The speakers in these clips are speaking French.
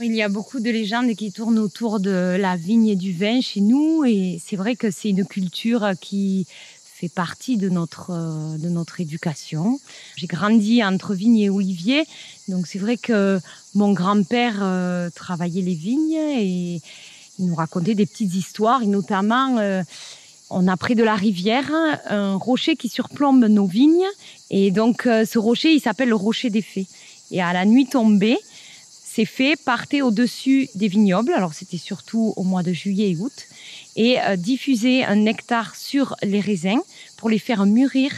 Il y a beaucoup de légendes qui tournent autour de la vigne et du vin chez nous et c'est vrai que c'est une culture qui fait partie de notre euh, de notre éducation. J'ai grandi entre vignes et oliviers, donc c'est vrai que mon grand-père euh, travaillait les vignes et il nous racontait des petites histoires et notamment euh, on a près de la rivière un rocher qui surplombe nos vignes et donc ce rocher il s'appelle le rocher des fées et à la nuit tombée ces partaient au-dessus des vignobles, alors c'était surtout au mois de juillet et août, et euh, un nectar sur les raisins pour les faire mûrir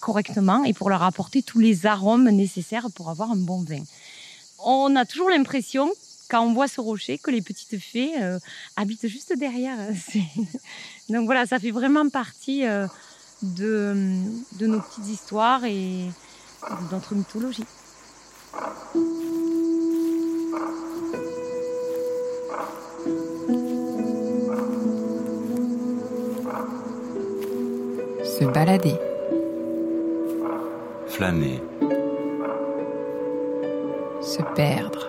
correctement et pour leur apporter tous les arômes nécessaires pour avoir un bon vin. On a toujours l'impression, quand on voit ce rocher, que les petites fées euh, habitent juste derrière. Donc voilà, ça fait vraiment partie euh, de, de nos petites histoires et de notre mythologie. Se balader. Flâner. Se perdre.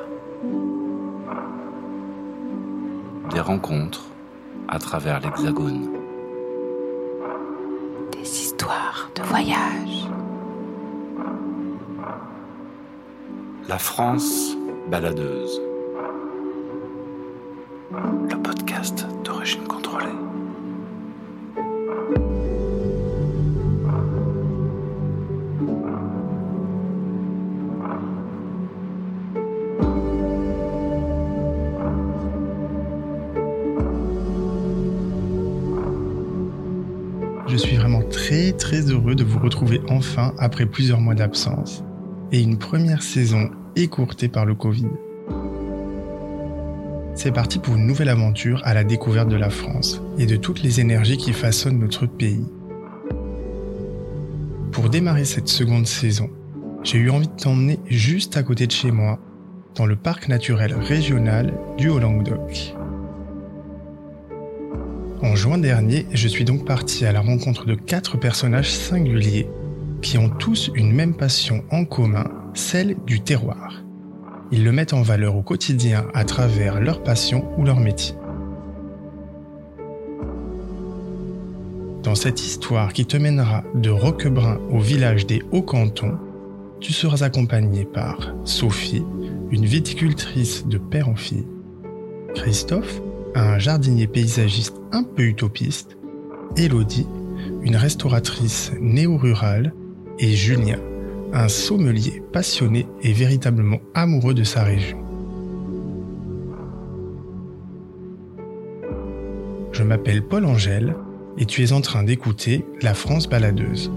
Des rencontres à travers l'Hexagone. Des histoires de voyage. La France baladeuse. Enfin après plusieurs mois d'absence et une première saison écourtée par le Covid. C'est parti pour une nouvelle aventure à la découverte de la France et de toutes les énergies qui façonnent notre pays. Pour démarrer cette seconde saison, j'ai eu envie de t'emmener juste à côté de chez moi, dans le parc naturel régional du Haut-Languedoc. En juin dernier, je suis donc parti à la rencontre de quatre personnages singuliers qui ont tous une même passion en commun, celle du terroir. Ils le mettent en valeur au quotidien à travers leur passion ou leur métier. Dans cette histoire qui te mènera de Roquebrun au village des Hauts-Cantons, tu seras accompagné par Sophie, une viticultrice de père en fille, Christophe, un jardinier paysagiste un peu utopiste, Elodie, une restauratrice néo-rurale, et Julien, un sommelier passionné et véritablement amoureux de sa région. Je m'appelle Paul Angèle et tu es en train d'écouter La France baladeuse.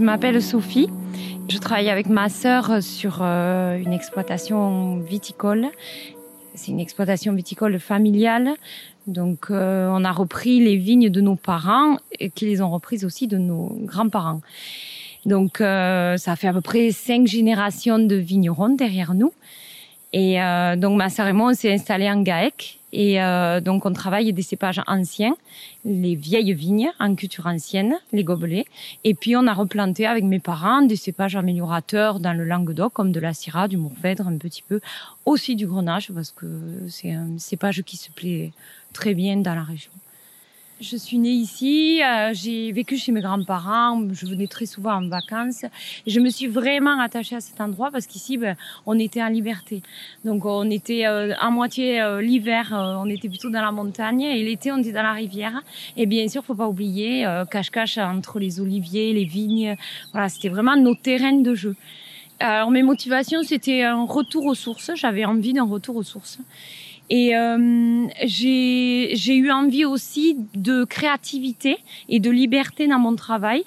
Je m'appelle Sophie. Je travaille avec ma sœur sur euh, une exploitation viticole. C'est une exploitation viticole familiale. Donc, euh, on a repris les vignes de nos parents et qui les ont reprises aussi de nos grands-parents. Donc, euh, ça fait à peu près cinq générations de vignerons derrière nous. Et donc, ma sœur et moi, on s'est installés en GAEC et euh, donc, on travaille des cépages anciens, les vieilles vignes en culture ancienne, les gobelets. Et puis, on a replanté avec mes parents des cépages améliorateurs dans le Languedoc, comme de la Syrah, du Mourvèdre, un petit peu, aussi du Grenache, parce que c'est un cépage qui se plaît très bien dans la région. Je suis née ici, euh, j'ai vécu chez mes grands-parents, je venais très souvent en vacances. Et je me suis vraiment attachée à cet endroit parce qu'ici, ben, on était en liberté. Donc on était euh, à moitié euh, l'hiver, on était plutôt dans la montagne et l'été, on était dans la rivière. Et bien sûr, faut pas oublier, cache-cache entre les oliviers, les vignes. Voilà, c'était vraiment nos terrains de jeu. Alors mes motivations, c'était un retour aux sources. J'avais envie d'un retour aux sources. Et euh, j'ai eu envie aussi de créativité et de liberté dans mon travail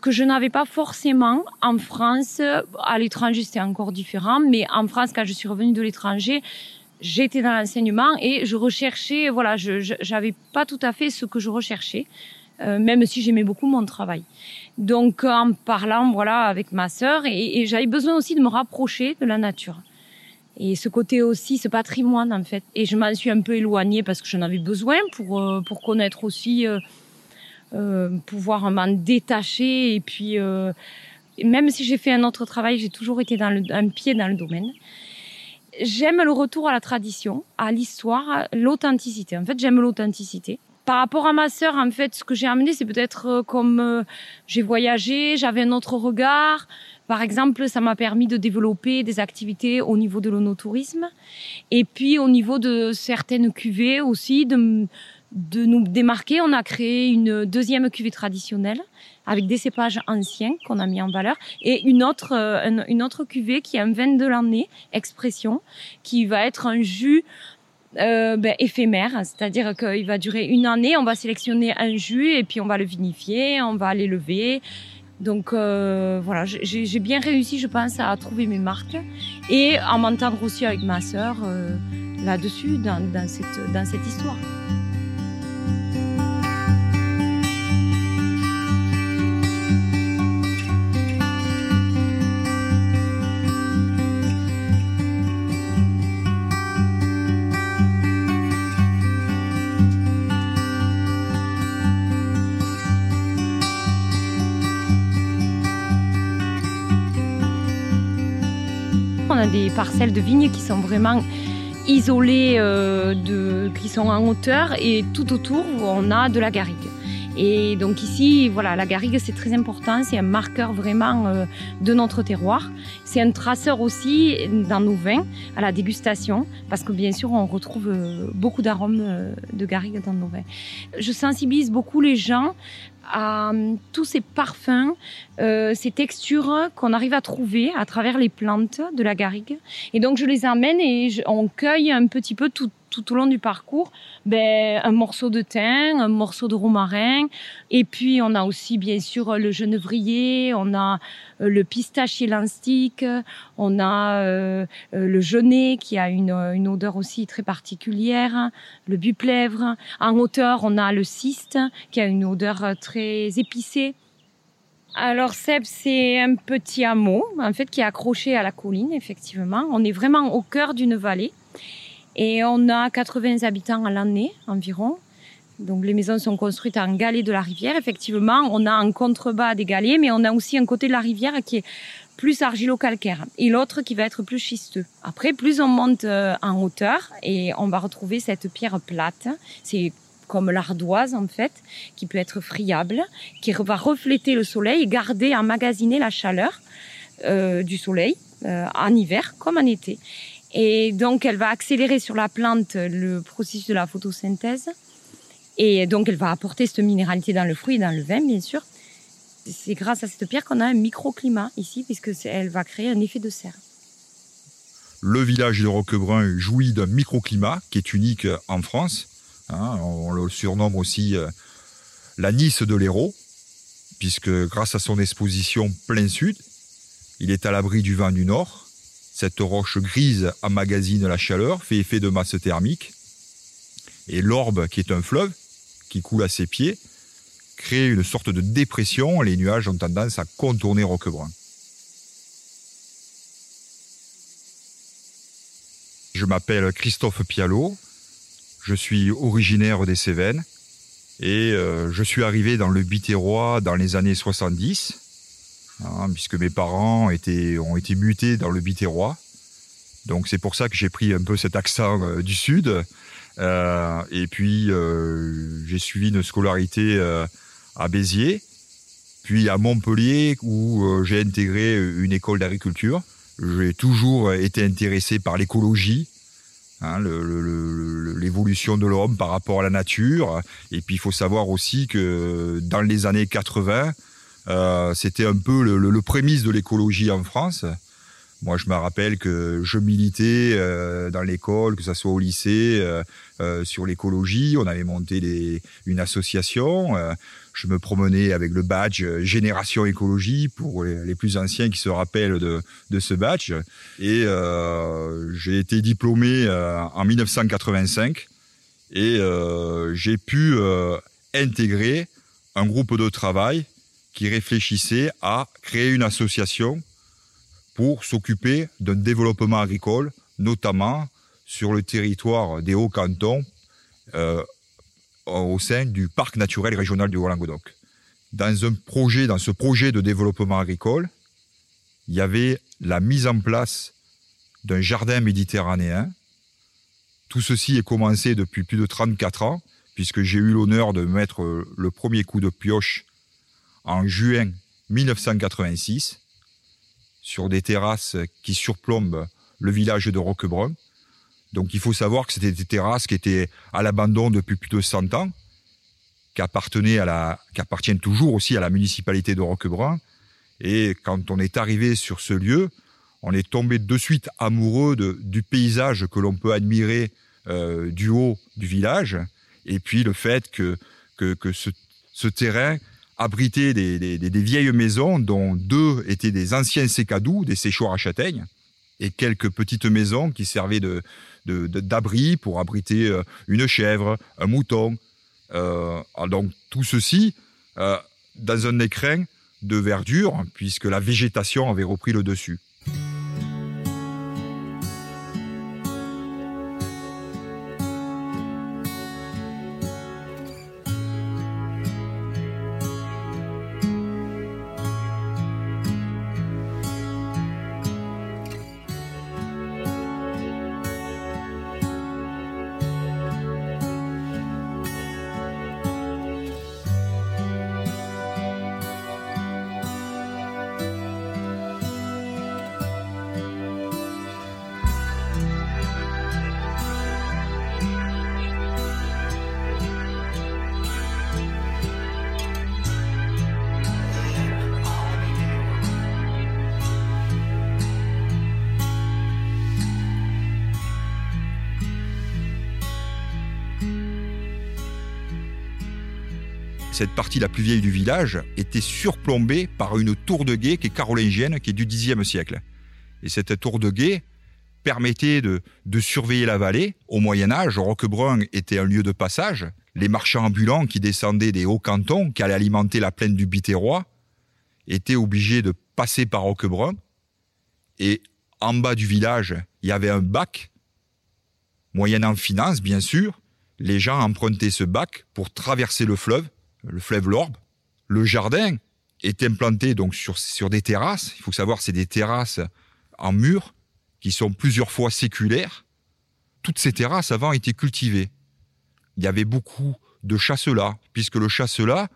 que je n'avais pas forcément en France. À l'étranger, c'était encore différent, mais en France, quand je suis revenue de l'étranger, j'étais dans l'enseignement et je recherchais, voilà, je n'avais pas tout à fait ce que je recherchais, euh, même si j'aimais beaucoup mon travail. Donc, en parlant, voilà, avec ma sœur, et, et j'avais besoin aussi de me rapprocher de la nature. Et ce côté aussi, ce patrimoine, en fait. Et je m'en suis un peu éloignée parce que j'en avais besoin pour, euh, pour connaître aussi euh, euh, pouvoir m'en détacher. Et puis, euh, même si j'ai fait un autre travail, j'ai toujours été dans le, un pied dans le domaine. J'aime le retour à la tradition, à l'histoire, l'authenticité. En fait, j'aime l'authenticité. Par rapport à ma sœur, en fait, ce que j'ai amené, c'est peut-être euh, comme j'ai voyagé, j'avais un autre regard. Par exemple, ça m'a permis de développer des activités au niveau de l'onotourisme et puis au niveau de certaines cuvées aussi, de, de nous démarquer, on a créé une deuxième cuvée traditionnelle avec des cépages anciens qu'on a mis en valeur et une autre, euh, une, autre cuvée qui est un vin de l'année, expression, qui va être un jus euh, ben, éphémère, c'est-à-dire qu'il va durer une année, on va sélectionner un jus et puis on va le vinifier, on va l'élever. Donc euh, voilà, j'ai bien réussi, je pense, à trouver mes marques et à m'entendre aussi avec ma sœur euh, là-dessus, dans, cette histoire. Des parcelles de vignes qui sont vraiment isolées, euh, qui sont en hauteur et tout autour on a de la garrigue. Et donc ici, voilà, la garrigue c'est très important, c'est un marqueur vraiment euh, de notre terroir. C'est un traceur aussi dans nos vins à la dégustation, parce que bien sûr on retrouve euh, beaucoup d'arômes de garrigue dans nos vins. Je sensibilise beaucoup les gens à euh, tous ces parfums, euh, ces textures qu'on arrive à trouver à travers les plantes de la garrigue. Et donc je les amène et je, on cueille un petit peu tout, tout au long du parcours ben, un morceau de thym, un morceau de romarin. Et puis on a aussi bien sûr le genevrier, on a le pistachier lanstique, on a euh, euh, le genêt qui a une, une, odeur aussi très particulière, le buplèvre. En hauteur, on a le cyste qui a une odeur très épicée. Alors Seb, c'est un petit hameau en fait qui est accroché à la colline effectivement. On est vraiment au cœur d'une vallée et on a 80 habitants à l'année environ. Donc les maisons sont construites en galets de la rivière. Effectivement, on a en contrebas des galets, mais on a aussi un côté de la rivière qui est plus argilo-calcaire et l'autre qui va être plus schisteux. Après, plus on monte euh, en hauteur et on va retrouver cette pierre plate. C'est comme l'ardoise en fait, qui peut être friable, qui va refléter le soleil et garder, emmagasiner la chaleur euh, du soleil euh, en hiver comme en été. Et donc, elle va accélérer sur la plante le processus de la photosynthèse. Et donc, elle va apporter cette minéralité dans le fruit et dans le vin, bien sûr. C'est grâce à cette pierre qu'on a un microclimat ici, puisque elle va créer un effet de serre. Le village de Roquebrun jouit d'un microclimat qui est unique en France. Hein, on le surnomme aussi euh, la Nice de l'Hérault, puisque grâce à son exposition plein sud, il est à l'abri du vent du nord, cette roche grise emmagasine la chaleur, fait effet de masse thermique. Et l'Orbe, qui est un fleuve, qui coule à ses pieds, crée une sorte de dépression. Les nuages ont tendance à contourner Roquebrun. Je m'appelle Christophe Pialot. Je suis originaire des Cévennes. Et euh, je suis arrivé dans le Biterrois dans les années 70 hein, puisque mes parents étaient, ont été mutés dans le Biterrois. Donc c'est pour ça que j'ai pris un peu cet accent euh, du sud. Euh, et puis euh, j'ai suivi une scolarité euh, à Béziers, puis à Montpellier où j'ai intégré une école d'agriculture. J'ai toujours été intéressé par l'écologie, hein, l'évolution de l'homme par rapport à la nature. Et puis il faut savoir aussi que dans les années 80, euh, c'était un peu le, le, le prémisse de l'écologie en France, Moi, je me rappelle que je militais euh, dans l'école, que ce soit au lycée, euh, euh, sur l'écologie. On avait monté une association. Je me promenais avec le badge Génération Écologie pour les, plus anciens qui se rappellent de, ce badge. Et j'ai été diplômé en 1985 et j'ai pu intégrer un groupe de travail qui réfléchissait à créer une association pour s'occuper d'un développement agricole, notamment sur le territoire des Hauts-Cantons, euh, au sein du parc naturel régional du Haut-Languedoc. Dans dans ce projet de développement agricole, il y avait la mise en place d'un jardin méditerranéen. Tout ceci est commencé depuis plus de 34 ans, puisque j'ai eu l'honneur de mettre le premier coup de pioche en juin 1986 sur des terrasses qui surplombent le village de Roquebrun. Donc il faut savoir que c'était des terrasses qui étaient à l'abandon depuis plus de 100 ans, qui appartenaient à la, qui appartiennent toujours aussi à la municipalité de Roquebrun. Et quand on est arrivé sur ce lieu, on est tombé de suite amoureux du paysage que l'on peut admirer euh, du haut du village, et puis le fait que, que, que ce terrain abritait des, vieilles maisons, dont deux étaient des anciens sécadous, des séchoirs à châtaignes, et quelques petites maisons qui servaient de, de d'abri pour abriter euh, une chèvre, un mouton. Euh, donc tout ceci euh, dans un écrin de verdure, puisque la végétation avait repris le dessus. Cette partie la plus vieille du village était surplombée par une tour de guet qui est carolingienne, qui est du Xe siècle. Et cette tour de guet permettait de, surveiller la vallée. Au Moyen Âge, Roquebrun était un lieu de passage. Les marchands ambulants qui descendaient des hauts cantons, qui allaient alimenter la plaine du Biterrois, étaient obligés de passer par Roquebrun. Et en bas du village, il y avait un bac, moyennant finance, bien sûr. Les gens empruntaient ce bac pour traverser le fleuve le fleuve Lorbe. Le jardin est implanté donc sur, sur des terrasses. Il faut savoir, c'est des terrasses en mur qui sont plusieurs fois séculaires. Toutes ces terrasses avant étaient cultivées. Il y avait beaucoup de chasselas, puisque le chasselas,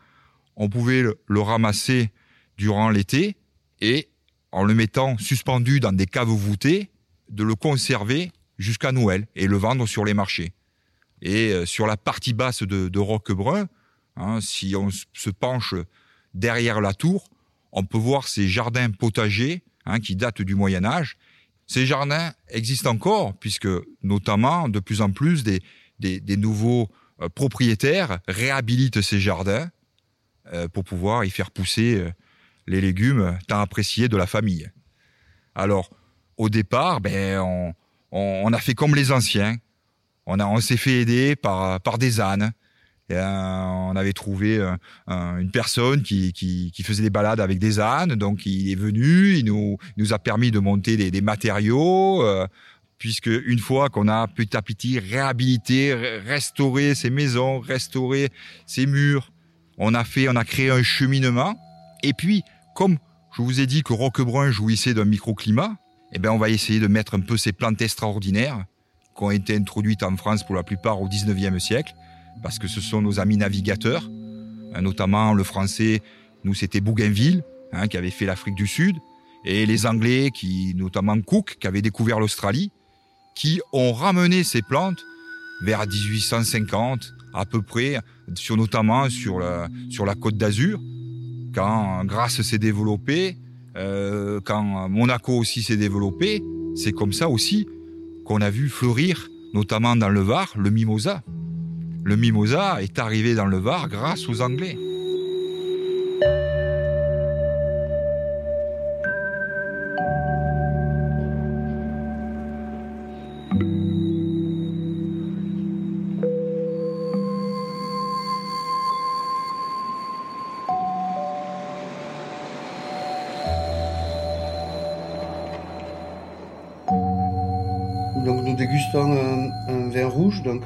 on pouvait le, ramasser durant l'été et en le mettant suspendu dans des caves voûtées, de le conserver jusqu'à Noël et le vendre sur les marchés. Et euh, sur la partie basse de, de Roquebrun, Hein, si on se penche derrière la tour, on peut voir ces jardins potagers hein, qui datent du Moyen Âge. Ces jardins existent encore, puisque notamment de plus en plus des, des, des nouveaux euh, propriétaires réhabilitent ces jardins euh, pour pouvoir y faire pousser euh, les légumes tant appréciés de la famille. Alors, au départ, ben, on, on, on a fait comme les anciens. On, on s'est fait aider par, par des ânes. Et, euh, on avait trouvé euh, un- une personne qui, qui, qui faisait des balades avec des ânes, donc il est venu, il nous, il nous a permis de monter des, des matériaux, euh, puisque une fois qu'on a petit à petit réhabilité, re- restauré ces maisons, restauré ces murs, on a fait, on a créé un cheminement. Et puis, comme je vous ai dit que Roquebrun jouissait d'un microclimat, eh ben on va essayer de mettre un peu ces plantes extraordinaires qui ont été introduites en France pour la plupart au 19e siècle parce que ce sont nos amis navigateurs, hein, notamment le français, nous c'était Bougainville, hein, qui avait fait l'Afrique du Sud, et les Anglais, qui notamment Cook, qui avait découvert l'Australie, qui ont ramené ces plantes vers 1850 à peu près, sur notamment sur la, sur la côte d'Azur, quand Grasse s'est développée, Euh, quand Monaco aussi s'est développé, c'est comme ça aussi qu'on a vu fleurir, notamment dans le Var, le mimosa. Le mimosa est arrivé dans le Var grâce aux Anglais.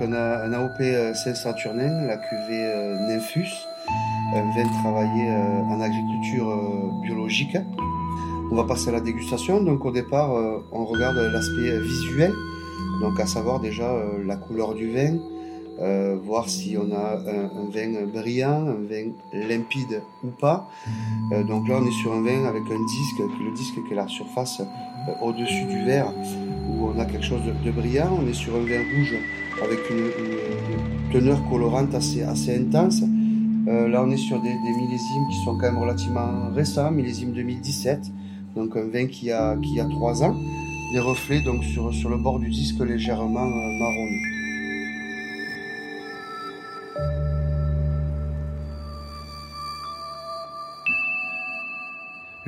On a un AOP euh, Saint-Saturnin, la cuvée euh, Nymphus, un vin travaillé euh, en agriculture euh, biologique. On va passer à la dégustation. Donc au départ, euh, on regarde l'aspect visuel, donc à savoir déjà euh, la couleur du vin, euh, voir si on a un, un vin brillant, un vin limpide ou pas. Euh, donc là, on est sur un vin avec un disque, le disque qui est la surface euh, au-dessus du verre, où on a quelque chose de, de brillant. On est sur un vin rouge avec une, une- teneur colorante assez, assez intense. Euh, là, on est sur des, des millésimes qui sont quand même relativement récents, millésime 2017, donc un vin qui a, qui a 3 ans. Des reflets donc sur, sur le bord du disque légèrement euh,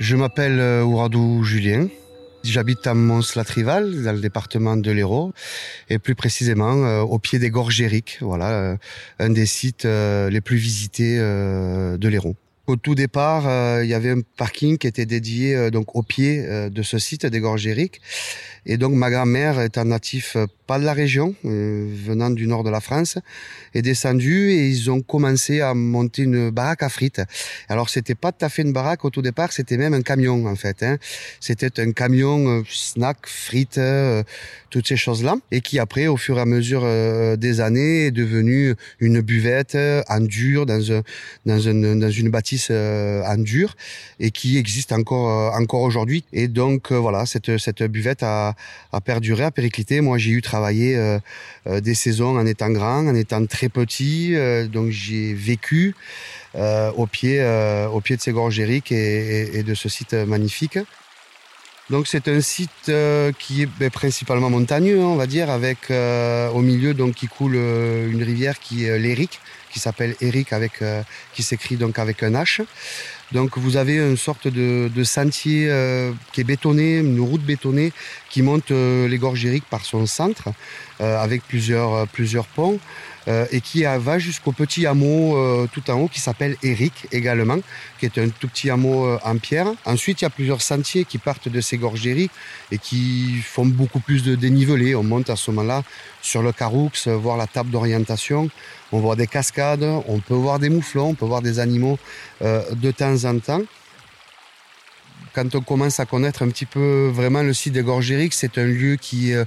Je m'appelle euh, Ouradou Julien. J'habite à Mons-la-Trival, dans le département de l'Hérault, et plus précisément euh, au pied des Gorges Éric, voilà, euh, un des sites euh, les plus visités euh, de l'Hérault. Au tout départ, euh, il y avait un parking qui était dédié donc au pied de ce site des Gorges Éric. Et donc ma grand-mère, étant natif euh, de la région, euh, venant du nord de la France, est descendue et ils ont commencé à monter une baraque à frites. Alors c'était pas tout à fait une baraque au tout départ, c'était même un camion en fait. Hein. C'était un camion euh, snack, frites, euh, toutes ces choses-là, et qui après, au fur et à mesure euh, des années, est devenu une buvette euh, en dur dans un dans une dans une bâtisse euh, en dur et qui existe encore encore aujourd'hui. Et donc voilà, cette cette buvette a a perduré, a périclité. Moi, j'ai eu euh, euh, des saisons en étant grand, en étant très petit, euh, donc j'ai vécu au pied au pied de ces gorges et, et- de ce site magnifique. Donc c'est un site qui est ben, principalement montagneux, hein, on va dire, avec au milieu donc qui coule une rivière qui est l'Éric, qui s'appelle Éric avec qui s'écrit donc avec un H. Donc vous avez une sorte de, de sentier euh, qui est bétonné, une route bétonnée qui monte euh, les gorges par son centre, euh, avec plusieurs euh, plusieurs ponts. Euh, et qui va jusqu'au petit hameau euh, tout en haut qui s'appelle Éric également, qui est un tout petit hameau euh, en pierre. Ensuite, il y a plusieurs sentiers qui partent de ces gorges d'Éric et qui font beaucoup plus de dénivelé. On monte à ce moment-là sur le Caroux, voir la table d'orientation. On voit des cascades, on peut voir des mouflons, on peut voir des animaux de temps en temps. Quand on commence à connaître un petit peu vraiment le site des Éric, c'est un lieu qui, euh,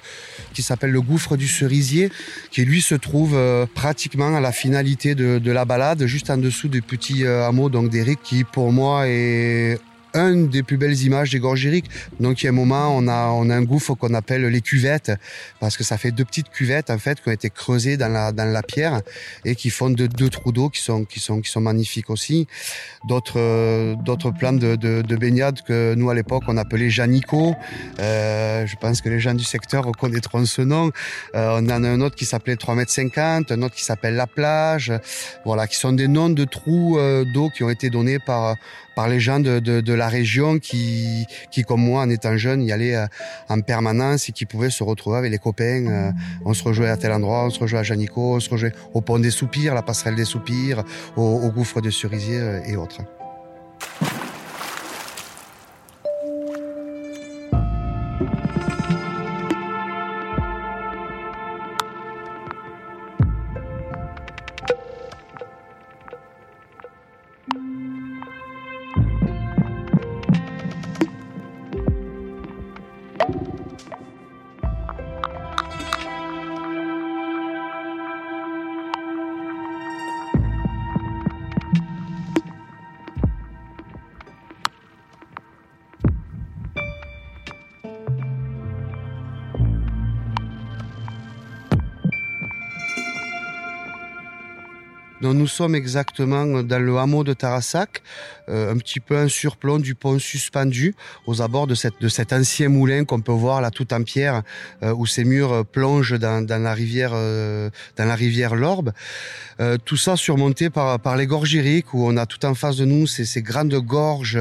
qui s'appelle le gouffre du cerisier, qui lui se trouve euh, pratiquement à la finalité de, la balade, juste en dessous du petit euh, hameau donc d'Éric, qui pour moi est une des plus belles images des gorges Éric. Donc il y a un moment, on a, on a un gouffre qu'on appelle les cuvettes, parce que ça fait deux petites cuvettes en fait qui ont été creusées dans la, dans la pierre et qui font deux, deux trous d'eau qui sont, qui, sont, qui sont magnifiques aussi. D'autres euh, d'autres plans de, de, de baignade que nous à l'époque on appelait Janico. Euh, je pense que les gens du secteur reconnaîtront ce nom. Euh, on en a un autre qui s'appelait 3 mètres 50, un autre qui s'appelle La Plage. Voilà, qui sont des noms de trous euh, d'eau qui ont été donnés par par les gens de, de, de la région qui, qui, comme moi, en étant jeune, y allaient euh, en permanence et qui pouvaient se retrouver avec les copains. Euh, on se rejoint à tel endroit, on se rejoint à Janico, on se rejoint au pont des Soupirs, la passerelle des Soupirs, au, au gouffre de Cerisier euh, et autres. Donc nous sommes exactement dans le hameau de Tarassac, euh, un petit peu un surplomb du pont suspendu aux abords de, cette, de cet ancien moulin qu'on peut voir là tout en pierre, euh, où ces murs plongent dans, dans la rivière, euh, dans la rivière Lorbe. Euh, tout ça surmonté par, par les gorges iriques, où on a tout en face de nous ces, ces grandes gorges.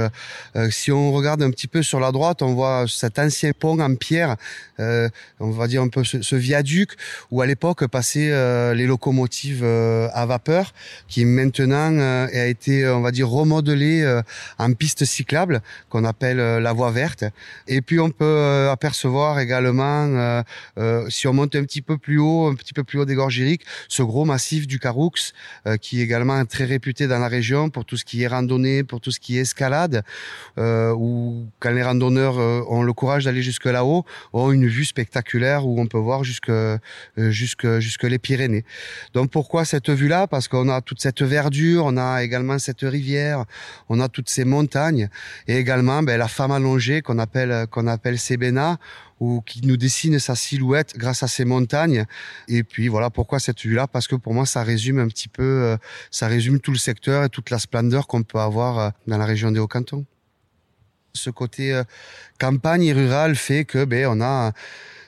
Euh, si on regarde un petit peu sur la droite, on voit cet ancien pont en pierre, euh, on va dire un peu ce, ce viaduc, où à l'époque passaient les locomotives à vapeur, qui maintenant a été, on va dire, remodelé en piste cyclable, qu'on appelle la voie verte. Et puis on peut apercevoir également, si on monte un petit peu plus haut, un petit peu plus haut des gorges iriques, ce gros massif du Caroux, euh, qui est également très réputé dans la région pour tout ce qui est randonnée, pour tout ce qui est escalade, euh, ou quand les randonneurs euh, ont le courage d'aller jusque là-haut, ont une vue spectaculaire où on peut voir jusque euh, jusque jusque les Pyrénées. Donc pourquoi cette vue-là? Parce qu'on a toute cette verdure, on a également cette rivière, on a toutes ces montagnes et également ben, la femme allongée qu'on appelle qu'on appelle Sebena ou qui nous dessine sa silhouette grâce à ces montagnes. Et puis voilà pourquoi cette vue-là, parce que pour moi ça résume un petit peu, euh, ça résume tout le secteur et toute la splendeur qu'on peut avoir euh, dans la région des Hauts-Cantons. Ce côté euh, campagne et rural fait que ben on a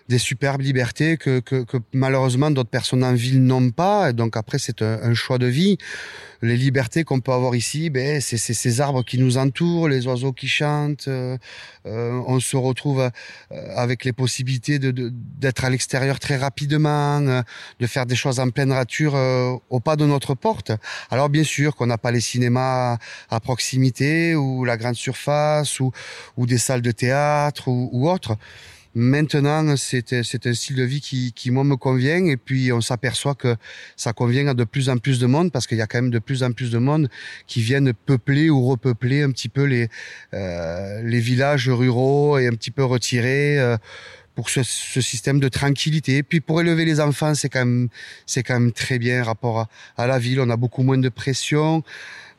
des superbes libertés que, que, que malheureusement d'autres personnes en ville n'ont pas. Donc après, c'est un, choix de vie. Les libertés qu'on peut avoir ici, ben, c'est ces arbres qui nous entourent, les oiseaux qui chantent. Euh, on se retrouve euh, avec les possibilités d'être de, d'être à l'extérieur très rapidement, euh, de faire des choses en pleine nature euh, au pas de notre porte. Alors bien sûr qu'on n'a pas les cinémas à proximité ou la grande surface ou, ou des salles de théâtre ou, ou autres. Maintenant, c'est un style de vie qui, qui, moi, me convient. Et puis, on s'aperçoit que ça convient à de plus en plus de monde parce qu'il y a quand même de plus en plus de monde qui viennent peupler ou repeupler un petit peu les, euh, les villages ruraux et un petit peu retirer euh, pour ce, ce, système de tranquillité. Et puis, pour élever les enfants, c'est quand même, quand même très bien rapport à, à la ville. On a beaucoup moins de pression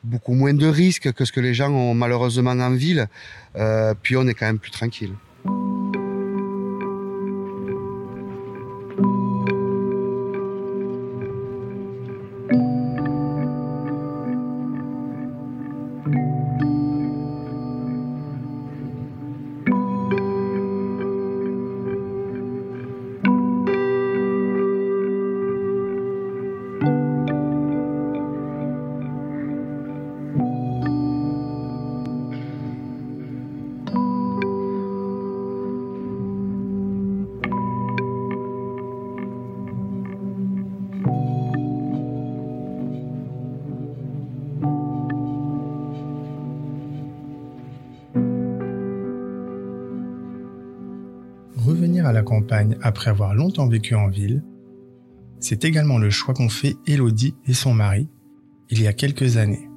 beaucoup moins de risques que ce que les gens ont malheureusement en ville. Euh, puis on est quand même plus tranquille. Après avoir longtemps vécu en ville, c'est également le choix qu'ont fait Elodie et son mari il y a quelques années.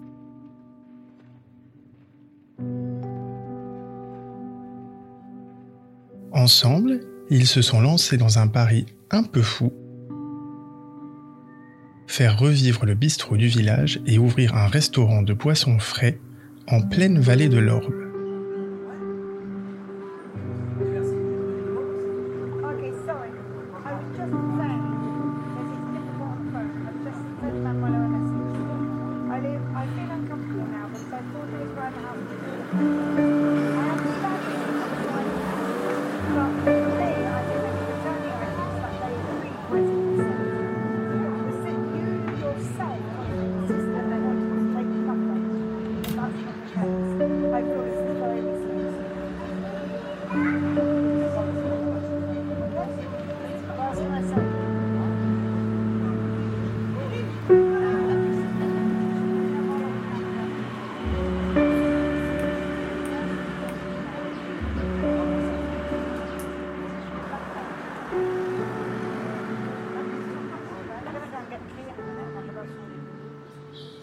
Ensemble, ils se sont lancés dans un pari un peu fou. Faire revivre le bistrot du village et ouvrir un restaurant de poissons frais en pleine vallée de l'Orbe.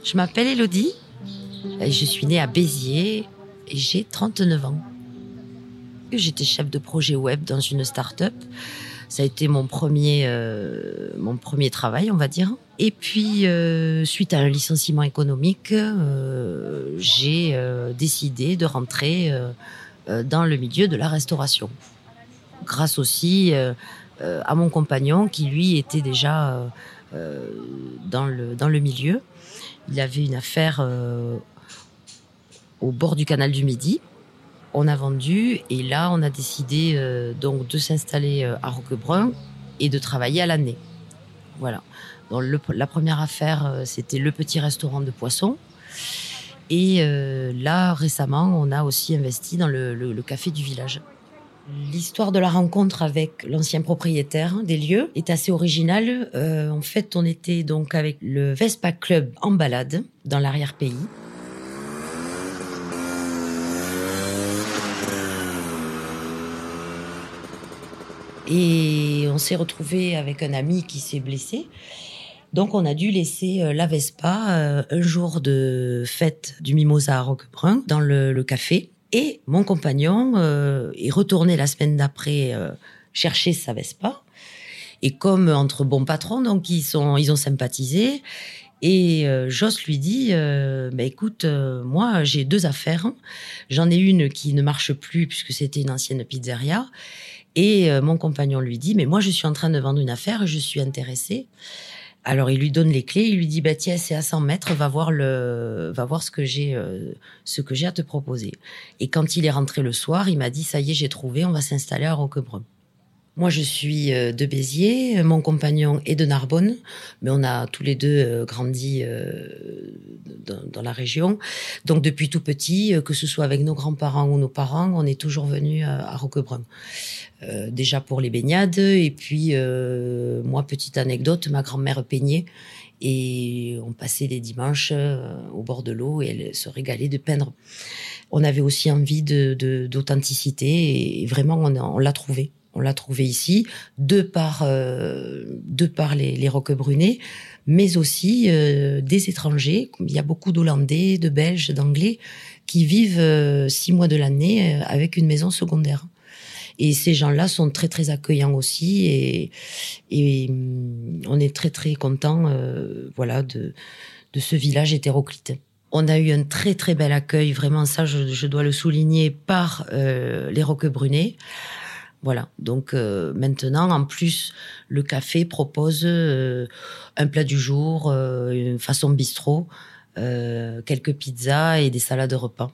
Je m'appelle Elodie, je suis née à Béziers et j'ai 39 ans. J'étais chef de projet web dans une start-up. Ça a été mon premier, euh, mon premier travail, on va dire. Et puis, euh, suite à un licenciement économique, euh, j'ai décidé de rentrer dans le milieu de la restauration. Grâce aussi à mon compagnon qui, lui, était déjà dans, le, dans le milieu. Il avait une affaire euh, au bord du canal du Midi. On a vendu et là, on a décidé euh, donc de s'installer euh, à Roquebrun et de travailler à l'année. Voilà. La première affaire, c'était le petit restaurant de poissons. Et là, récemment, on a aussi investi dans le café du village. L'histoire de la rencontre avec l'ancien propriétaire des lieux est assez originale. Euh, en fait, on était donc avec le Vespa Club en balade dans l'arrière-pays. Et on s'est retrouvé avec un ami qui s'est blessé. Donc on a dû laisser euh, la Vespa euh, un jour de fête du Mimosa à Roquebrun dans le, le café. Et mon compagnon euh, est retourné la semaine d'après euh, chercher sa Vespa. Et comme entre bons patrons, donc ils sont, ils ont sympathisé. Et euh, Joss lui dit, euh, bah, écoute, euh, moi j'ai deux affaires. J'en ai une qui ne marche plus puisque c'était une ancienne pizzeria. Et mon compagnon lui dit, mais moi je suis en train de vendre une affaire, je suis intéressé. Alors il lui donne les clés, il lui dit, bah tiens, c'est à 100 mètres, va voir le, va voir ce que j'ai, euh, ce que j'ai à te proposer. Et quand il est rentré le soir, il m'a dit, ça y est, j'ai trouvé, on va s'installer à Roquebrun. Moi, je suis euh, de Béziers, mon compagnon est de Narbonne, mais on a tous les deux euh, grandi euh, dans, la région. Donc, depuis tout petit, euh, que ce soit avec nos grands-parents ou nos parents, on est toujours venus à, à Roquebrun. Euh, déjà pour les baignades, et puis euh, moi, petite anecdote, ma grand-mère peignait et on passait les dimanches euh, au bord de l'eau et elle se régalait de peindre. On avait aussi envie de de- d'authenticité et vraiment on l'a trouvé. On l'a trouvé ici, de par, euh, de par les, les roquebrunais, mais aussi euh, des étrangers. Il y a beaucoup d'Hollandais, de Belges, d'Anglais qui vivent euh, six mois de l'année euh, avec une maison secondaire. Et ces gens-là sont très très accueillants aussi et, et hum, on est très très content euh, voilà de, de ce village hétéroclite. On a eu un très très bel accueil, vraiment ça je, je dois le souligner par euh, les Roquebrunais. Voilà, donc euh, maintenant, en plus, le café propose euh, un plat du jour, euh, une façon bistrot, quelques pizzas et des salades de repas.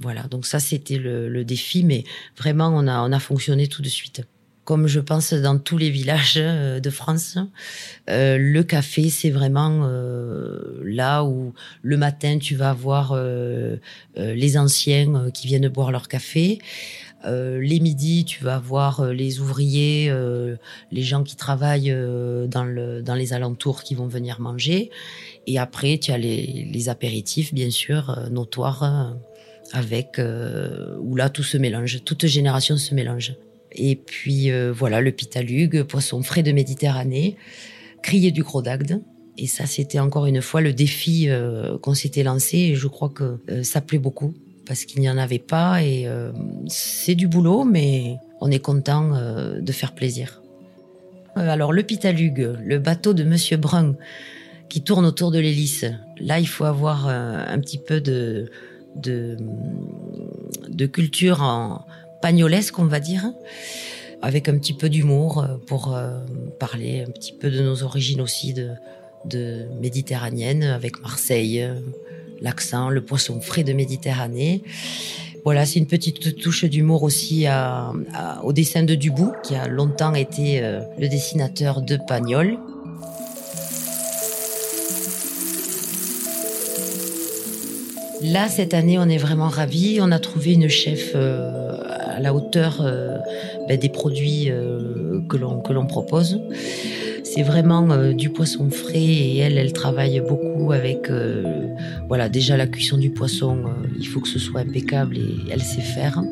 Voilà, donc ça c'était le, le défi, mais vraiment on a, on a fonctionné tout de suite. Comme je pense dans tous les villages de France, le café c'est vraiment là où le matin tu vas voir les anciens qui viennent boire leur café. Euh, les midis, tu vas voir euh, les ouvriers, euh, les gens qui travaillent euh, dans, le, dans les alentours qui vont venir manger. Et après, tu as les, les apéritifs, bien sûr, euh, notoires, avec où là tout se mélange, toute génération se mélange. Et puis voilà, le pitalugue, poisson frais de Méditerranée, crier du gros d'Agde. Et ça, c'était encore une fois le défi qu'on s'était lancé. Et je crois que ça plaît beaucoup parce qu'il n'y en avait pas. Et euh, c'est du boulot, mais on est content euh, de faire plaisir. Euh, alors le pitalugue, le bateau de Monsieur Brun qui tourne autour de l'hélice. Là, il faut avoir un petit peu de, de, culture en pagnolesque, on va dire, avec un petit peu d'humour pour parler un petit peu de nos origines aussi de, de méditerranéennes, avec Marseille, l'accent, le poisson frais de Méditerranée. Voilà, c'est une petite touche d'humour aussi au dessin de Dubout, qui a longtemps été euh, le dessinateur de Pagnol. Là, cette année, on est vraiment ravis. On a trouvé une chef euh, à la hauteur euh, ben, des produits que l'on propose. C'est vraiment euh, du poisson frais et elle, elle travaille beaucoup avec, euh, voilà, déjà la cuisson du poisson. euh, il faut que ce soit impeccable et elle sait faire.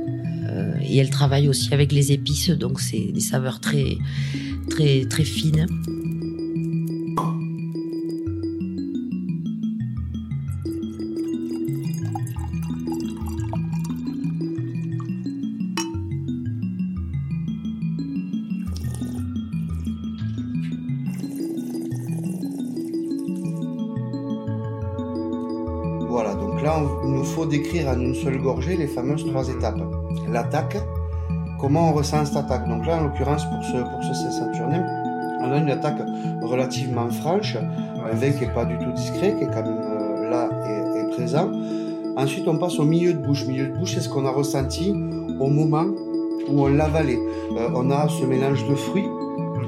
Et elle travaille aussi avec les épices, donc c'est des saveurs très, très, très fines. Faut décrire en une seule gorgée les fameuses trois étapes. L'attaque, comment on ressent cette attaque. Donc là, en l'occurrence, pour ce, pour ce Saturnin, On a une attaque relativement franche, un vin qui n'est pas du tout discret, qui est quand même euh, là et, et présent. Ensuite, on passe au milieu de bouche. Milieu de bouche, c'est ce qu'on a ressenti au moment où on l'avalait. Euh, on a ce mélange de fruits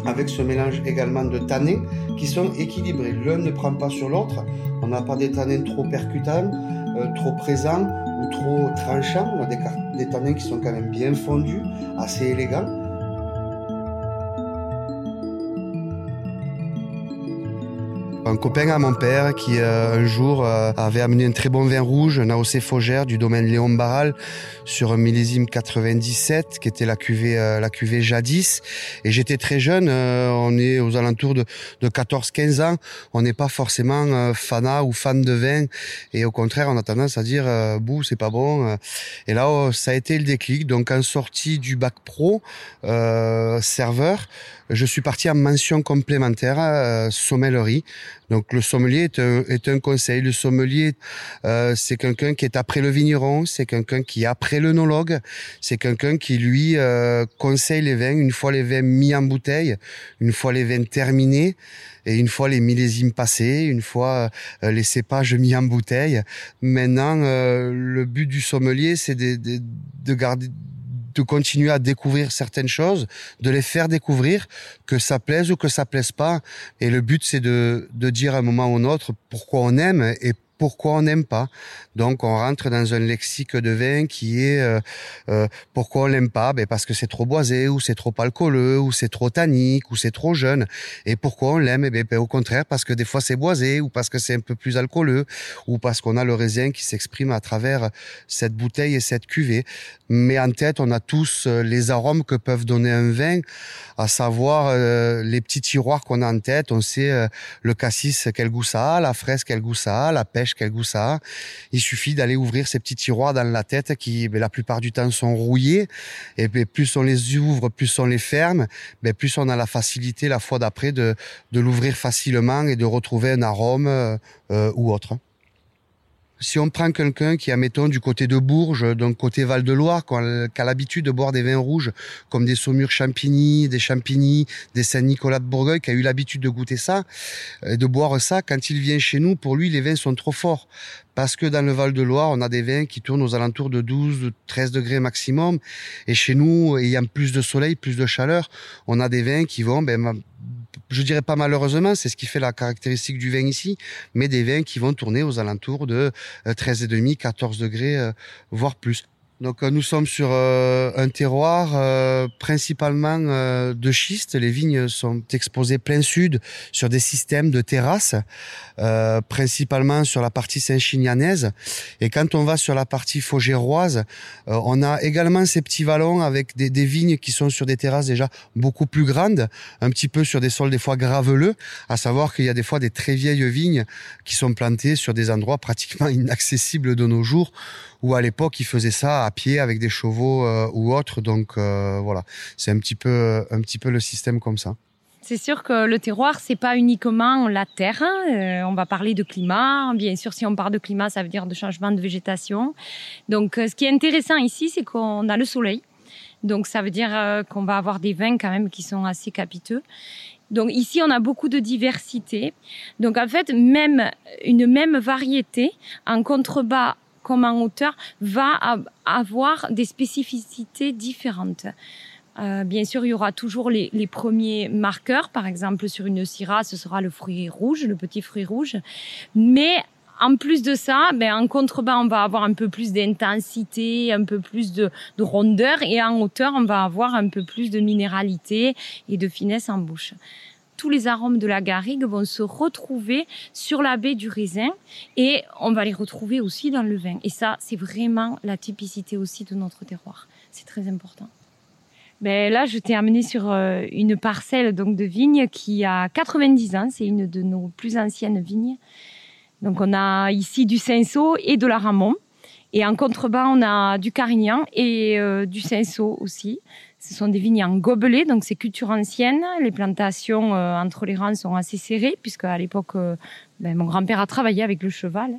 avec ce mélange également de tanins qui sont équilibrés. L'un ne prend pas sur l'autre. On n'a pas des tanins trop percutants, trop présents ou trop tranchants. On a des, des tanins qui sont quand même bien fondus, assez élégants. Un copain à mon père qui euh, un jour euh, avait amené un très bon vin rouge, un AOC Faugère du domaine Léon Barral sur un millésime 97 qui était la cuvée euh, la cuvée jadis. Et j'étais très jeune euh, on est aux alentours de, de 14 15 ans. On n'est pas forcément euh, fanat ou fan de vin. Et au contraire on a tendance à dire euh, bouh c'est pas bon et là oh, ça a été le déclic. Donc en sortie du bac pro serveur je suis parti en mention complémentaire sommellerie donc le sommelier est un, est un conseil. Le sommelier, euh, c'est quelqu'un qui est après le vigneron, c'est quelqu'un qui est après l'œnologue, c'est quelqu'un qui lui euh, conseille les vins une fois les vins mis en bouteille, une fois les vins terminés et une fois les millésimes passés, une fois euh, les cépages mis en bouteille. Maintenant, euh, le but du sommelier, c'est de, de, de garder de continuer à découvrir certaines choses, de les faire découvrir, que ça plaise ou que ça plaise pas. Et le but, c'est de, de dire à un moment ou un autre pourquoi on aime et on n'aime pas. Donc on rentre dans un lexique de vin qui est euh, euh, pourquoi on l'aime pas? Ben Parce que c'est trop boisé, ou c'est trop alcooleux, ou c'est trop tannique, ou c'est trop jeune. Et pourquoi on l'aime? Eh ben, ben, Au contraire, parce que des fois c'est boisé, ou parce que c'est un peu plus alcooleux, ou parce qu'on a le raisin qui s'exprime à travers cette bouteille et cette cuvée. Mais en tête, on a tous euh, les arômes que peuvent donner un vin, à savoir euh, les petits tiroirs qu'on a en tête. On sait euh, le cassis, quel goût ça a, la fraise, quel goût ça a, la pêche, quel goût ça a. Il suffit d'aller ouvrir ces petits tiroirs dans la tête qui, ben, la plupart du temps, sont rouillés. Et ben, plus on les ouvre, plus on les ferme, ben, plus on a la facilité la fois d'après de, l'ouvrir facilement et de retrouver un arôme euh, euh, ou autre. Si on prend quelqu'un qui, admettons, du côté de Bourges, donc côté Val-de-Loire, qui a l'habitude de boire des vins rouges comme des Saumur Champigny, des Champigny, des Saint-Nicolas de Bourgueil, qui a eu l'habitude de goûter ça, euh, de boire ça, quand il vient chez nous, pour lui, les vins sont trop forts. Parce que dans le Val-de-Loire, on a des vins qui tournent aux alentours de 12, 13 degrés maximum. Et chez nous, ayant plus de soleil, plus de chaleur, on a des vins qui vont, ben, je dirais pas malheureusement, c'est ce qui fait la caractéristique du vin ici, mais des vins qui vont tourner aux alentours de 13,5, 14 degrés, euh, voire plus. Donc euh, nous sommes sur euh, un terroir euh, principalement euh, de schiste. Les vignes sont exposées plein sud sur des systèmes de terrasses, principalement sur la partie saint-chignanaise. Et quand on va sur la partie faugéroise, on a également ces petits vallons avec des, des vignes qui sont sur des terrasses déjà beaucoup plus grandes, un petit peu sur des sols des fois graveleux, à savoir qu'il y a des fois des très vieilles vignes qui sont plantées sur des endroits pratiquement inaccessibles de nos jours, où à l'époque ils faisaient ça à pied avec des chevaux euh, ou autres. Donc euh, voilà, c'est un petit peu un petit peu le système comme ça. C'est sûr que le terroir, c'est pas uniquement la terre. Euh, on va parler de climat. Bien sûr, si on parle de climat, ça veut dire de changement de végétation. Donc, euh, ce qui est intéressant ici, c'est qu'on a le soleil. Donc, ça veut dire euh, qu'on va avoir des vins quand même qui sont assez capiteux. Donc ici, on a beaucoup de diversité. Donc en fait, même une même variété en contrebas comme en hauteur va avoir des spécificités différentes. Euh, bien sûr, il y aura toujours les, premiers marqueurs. Par exemple, sur une syrah, ce sera le fruit rouge, le petit fruit rouge. Mais en plus de ça, ben, en contrebas, on va avoir un peu plus d'intensité, un peu plus de rondeur. Et en hauteur, on va avoir un peu plus de minéralité et de finesse en bouche. Tous les arômes de la garrigue vont se retrouver sur la baie du raisin et on va les retrouver aussi dans le vin. Et ça, c'est vraiment la typicité aussi de notre terroir. C'est très important. Ben là, je t'ai amené sur euh, une parcelle donc de vigne qui a 90 ans. C'est une de nos plus anciennes vignes. Donc, on a ici du cinsault et de la ramon. Et en contrebas, on a du carignan et euh, du cinsault aussi. Ce sont des vignes en gobelet, donc c'est culture ancienne. Les plantations euh, entre les rangs sont assez serrées, puisque à l'époque, euh, ben, mon grand-père a travaillé avec le cheval.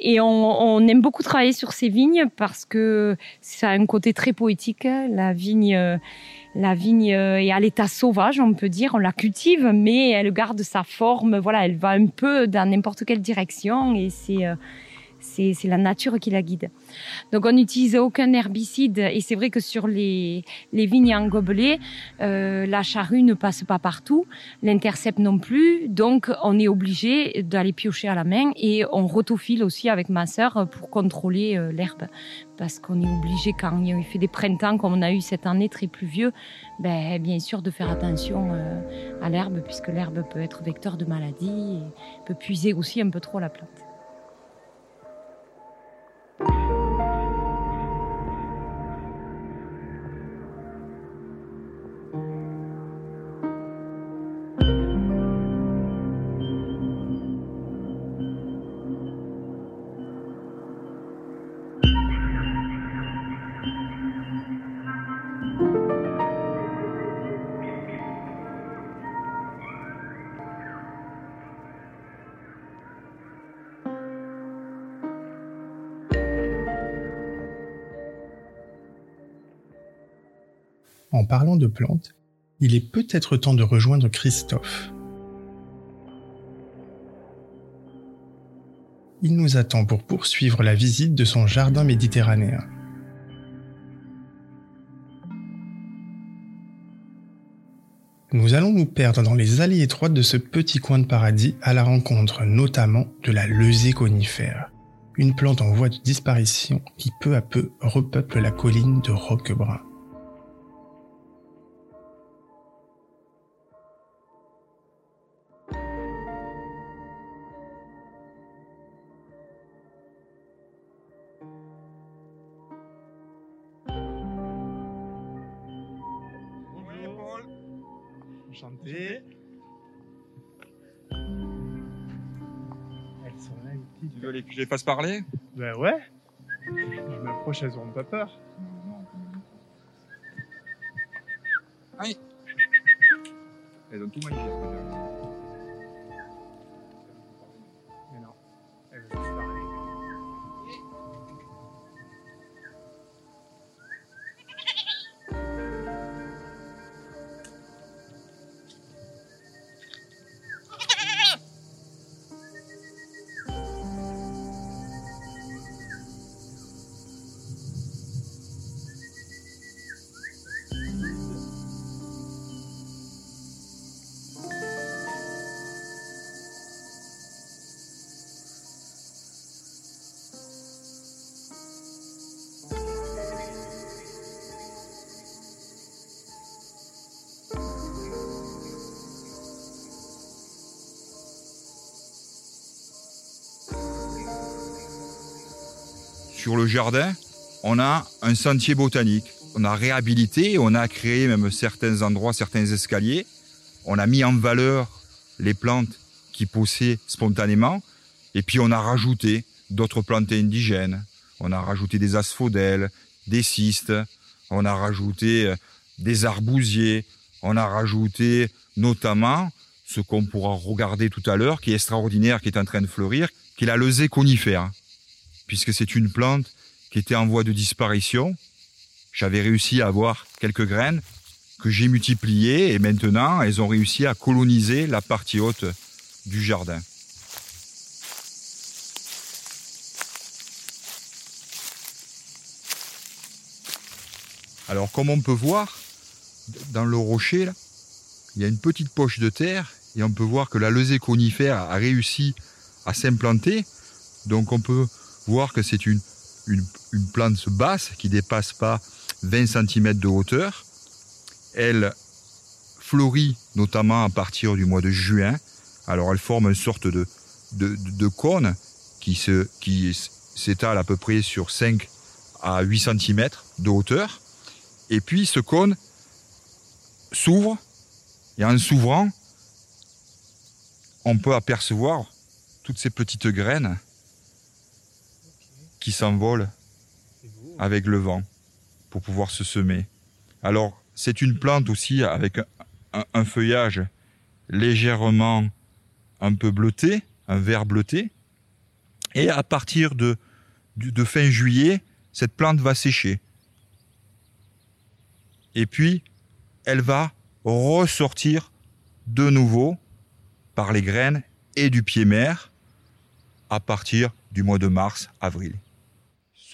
Et on, on, aime beaucoup travailler sur ces vignes parce que ça a un côté très poétique. La vigne, la vigne est à l'état sauvage, on peut dire. On la cultive, mais elle garde sa forme. Voilà, elle va un peu dans n'importe quelle direction et c'est c'est la nature qui la guide. Donc on n'utilise aucun herbicide et c'est vrai que sur les, vignes en gobelet, euh, la charrue ne passe pas partout, l'intercept non plus, donc on est obligé d'aller piocher à la main et on rotophile aussi avec ma sœur pour contrôler euh, l'herbe parce qu'on est obligé quand il fait des printemps comme on a eu cette année très pluvieux, ben, bien sûr de faire attention euh, à l'herbe puisque l'herbe peut être vecteur de maladies et peut puiser aussi un peu trop la plante. En parlant de plantes, il est peut-être temps de rejoindre Christophe. Il nous attend pour poursuivre la visite de son jardin méditerranéen. Nous allons nous perdre dans les allées étroites de ce petit coin de paradis à la rencontre notamment de la leusée conifère, une plante en voie de disparition qui peu à peu repeuple la colline de Roquebrun. Tu les- que je les fasse parler Ben ouais. Je m'approche, elles auront pas peur. Elles ont tout magnifié. Sur le jardin, on a un sentier botanique. On a réhabilité, on a créé même certains endroits, certains escaliers. On a mis en valeur les plantes qui poussaient spontanément. Et puis on a rajouté d'autres plantes indigènes. On a rajouté des asphodèles, des cystes. On a rajouté euh, des arbousiers. On a rajouté notamment ce qu'on pourra regarder tout à l'heure, qui est extraordinaire, qui est en train de fleurir, qui est la lezée conifère puisque c'est une plante qui était en voie de disparition. J'avais réussi à avoir quelques graines que j'ai multipliées et maintenant elles ont réussi à coloniser la partie haute du jardin. Alors comme on peut voir, dans le rocher, il y a une petite poche de terre et on peut voir que la lezée conifère a réussi à s'implanter. Donc on peut voir que c'est une, plante basse qui dépasse pas 20 cm de hauteur. Elle fleurit notamment à partir du mois de juin. Alors elle forme une sorte de, cône qui qui s'étale à peu près sur 5 à 8 cm de hauteur. Et puis ce cône s'ouvre et en s'ouvrant, on peut apercevoir toutes ces petites graines qui s'envolent avec le vent pour pouvoir se semer. Alors, c'est une plante aussi avec un, feuillage légèrement un peu bleuté, un vert bleuté. Et à partir de, de fin juillet, cette plante va sécher. Et puis, elle va ressortir de nouveau par les graines et du pied mère à partir du mois de mars, avril.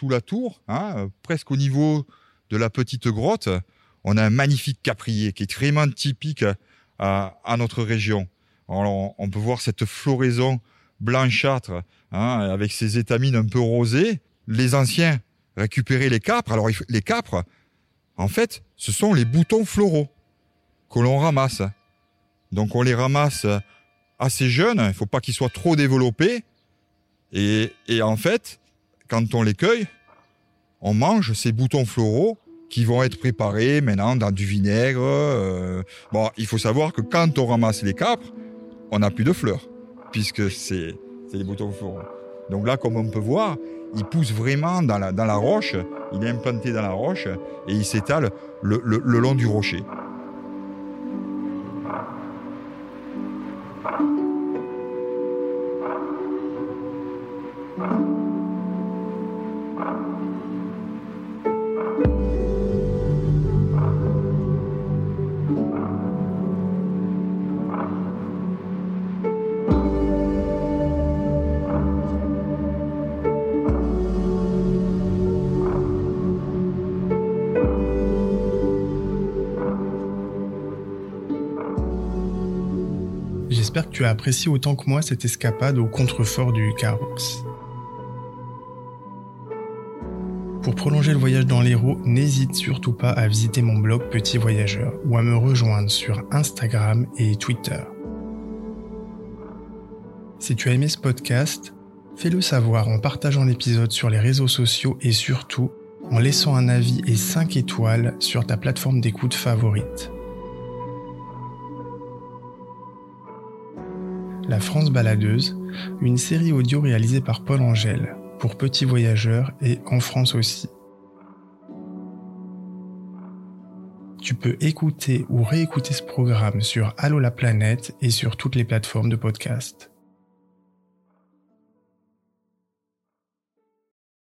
Sous la tour, hein, presque au niveau de la petite grotte, on a un magnifique caprier qui est vraiment typique à, notre région. On, peut voir cette floraison blanchâtre hein, avec ses étamines un peu rosées. Les anciens récupéraient les capres. Alors les capres, en fait, ce sont les boutons floraux que l'on ramasse. Donc on les ramasse assez jeunes, il ne faut pas qu'ils soient trop développés. Et en fait, quand on les cueille, on mange ces boutons floraux qui vont être préparés maintenant dans du vinaigre. euh, Bon, il faut savoir que quand on ramasse les capres, on n'a plus de fleurs, puisque c'est les boutons floraux. Donc là, comme on peut voir, il pousse vraiment dans la, dans la roche, il est implanté dans la roche et il s'étale le- le- le long du rocher. J'espère que tu as apprécié autant que moi cette escapade au contrefort du Caroux. Pour prolonger le voyage dans l'Hérault, n'hésite surtout pas à visiter mon blog Petit Voyageur ou à me rejoindre sur Instagram et Twitter. Si tu as aimé ce podcast, fais-le savoir en partageant l'épisode sur les réseaux sociaux et surtout en laissant un avis et 5 étoiles sur ta plateforme d'écoute favorite. La France baladeuse, une série audio réalisée par Paul Angèle pour Petits Voyageurs et En France aussi. Tu peux écouter ou réécouter ce programme sur Allo la planète et sur toutes les plateformes de podcast.